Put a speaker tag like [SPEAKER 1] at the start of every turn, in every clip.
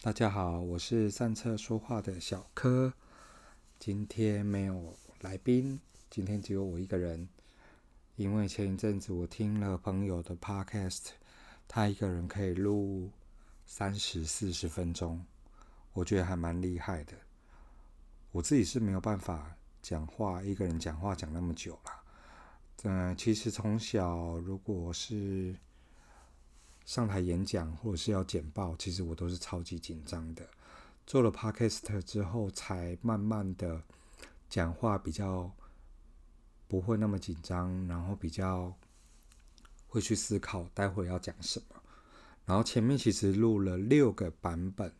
[SPEAKER 1] 大家好，我是上车说话的小柯。今天没有来宾，今天只有我一个人。因为前一阵子我听了朋友的 podcast，他一个人可以录三十四十分钟，我觉得还蛮厉害的。我自己是没有办法讲话，一个人讲话讲那么久了。嗯，其实从小如果是上台演讲或者是要简报，其实我都是超级紧张的。做了 podcast 之后，才慢慢的讲话比较。不会那么紧张，然后比较会去思考待会要讲什么。然后前面其实录了六个版本，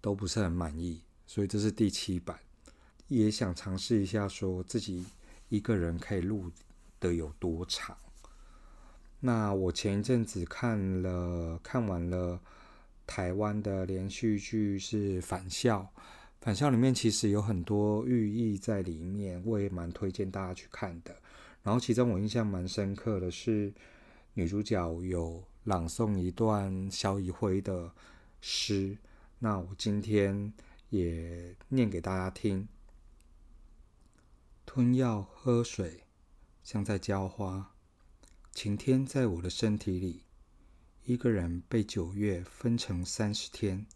[SPEAKER 1] 都不是很满意，所以这是第七版。也想尝试一下，说自己一个人可以录的有多长。那我前一阵子看了看完了台湾的连续剧是《返校》。返校里面其实有很多寓意在里面，我也蛮推荐大家去看的。然后其中我印象蛮深刻的是，女主角有朗诵一段萧怡辉的诗，那我今天也念给大家听。吞药喝水，像在浇花。晴天在我的身体里，一个人被九月分成三十天，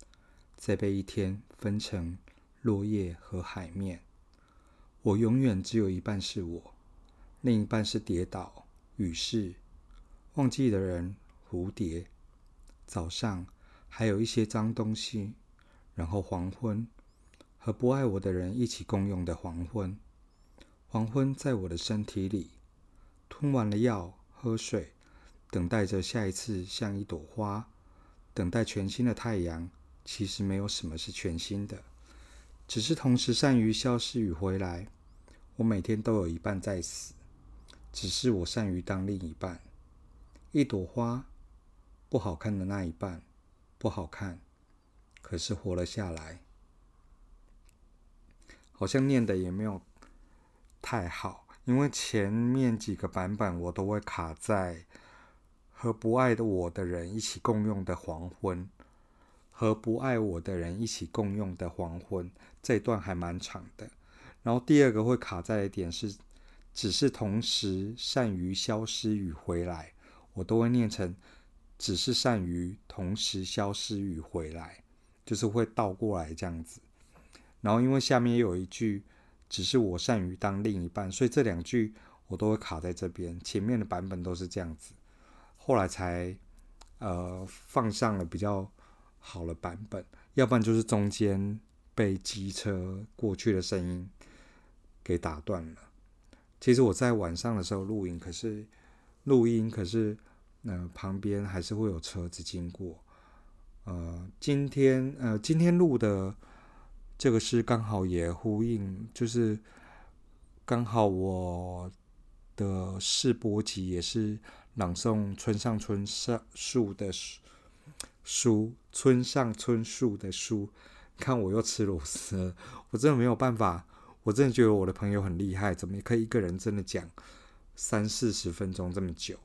[SPEAKER 1] 再被一天分成。落叶和海面，我永远只有一半是我，另一半是跌倒、雨势、忘记的人、蝴蝶。早上还有一些脏东西，然后黄昏和不爱我的人一起共用的黄昏。黄昏在我的身体里，吞完了药，喝水，等待着下一次像一朵花，等待全新的太阳。其实没有什么是全新的。只是同时善于消失与回来，我每天都有一半在死，只是我善于当另一半。一朵花，不好看的那一半不好看，可是活了下来。好像念的也没有太好，因为前面几个版本我都会卡在和不爱的我的人一起共用的黄昏。和不爱我的人一起共用的黄昏，这段还蛮长的。然后第二个会卡在的点是，只是同时善于消失与回来，我都会念成只是善于同时消失与回来，就是会倒过来这样子。然后因为下面有一句，只是我善于当另一半，所以这两句我都会卡在这边。前面的版本都是这样子，后来才呃放上了比较。好了版本，要不然就是中间被机车过去的声音给打断了。其实我在晚上的时候录音，可是录音可是呃旁边还是会有车子经过。呃，今天呃今天录的这个是刚好也呼应，就是刚好我的试播集也是朗诵村上春上树的书村上春树的书，看我又吃螺丝，我真的没有办法，我真的觉得我的朋友很厉害，怎么可以一个人真的讲三四十分钟这么久？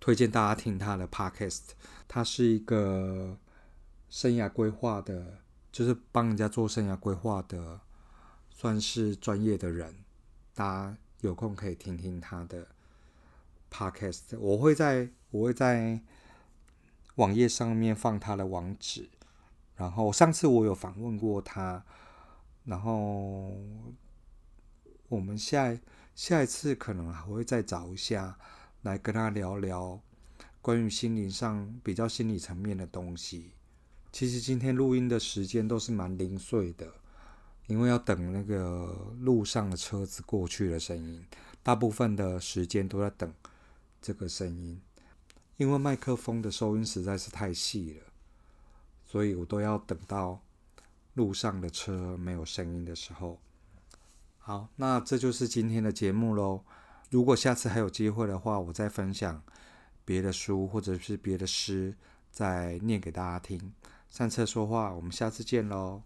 [SPEAKER 1] 推荐大家听他的 podcast，他是一个生涯规划的，就是帮人家做生涯规划的，算是专业的人，大家有空可以听听他的 podcast，我会在，我会在。网页上面放他的网址，然后上次我有访问过他，然后我们下下一次可能还会再找一下来跟他聊聊关于心灵上比较心理层面的东西。其实今天录音的时间都是蛮零碎的，因为要等那个路上的车子过去的声音，大部分的时间都在等这个声音。因为麦克风的收音实在是太细了，所以我都要等到路上的车没有声音的时候。好，那这就是今天的节目喽。如果下次还有机会的话，我再分享别的书或者是别的诗，再念给大家听。上车说话，我们下次见喽。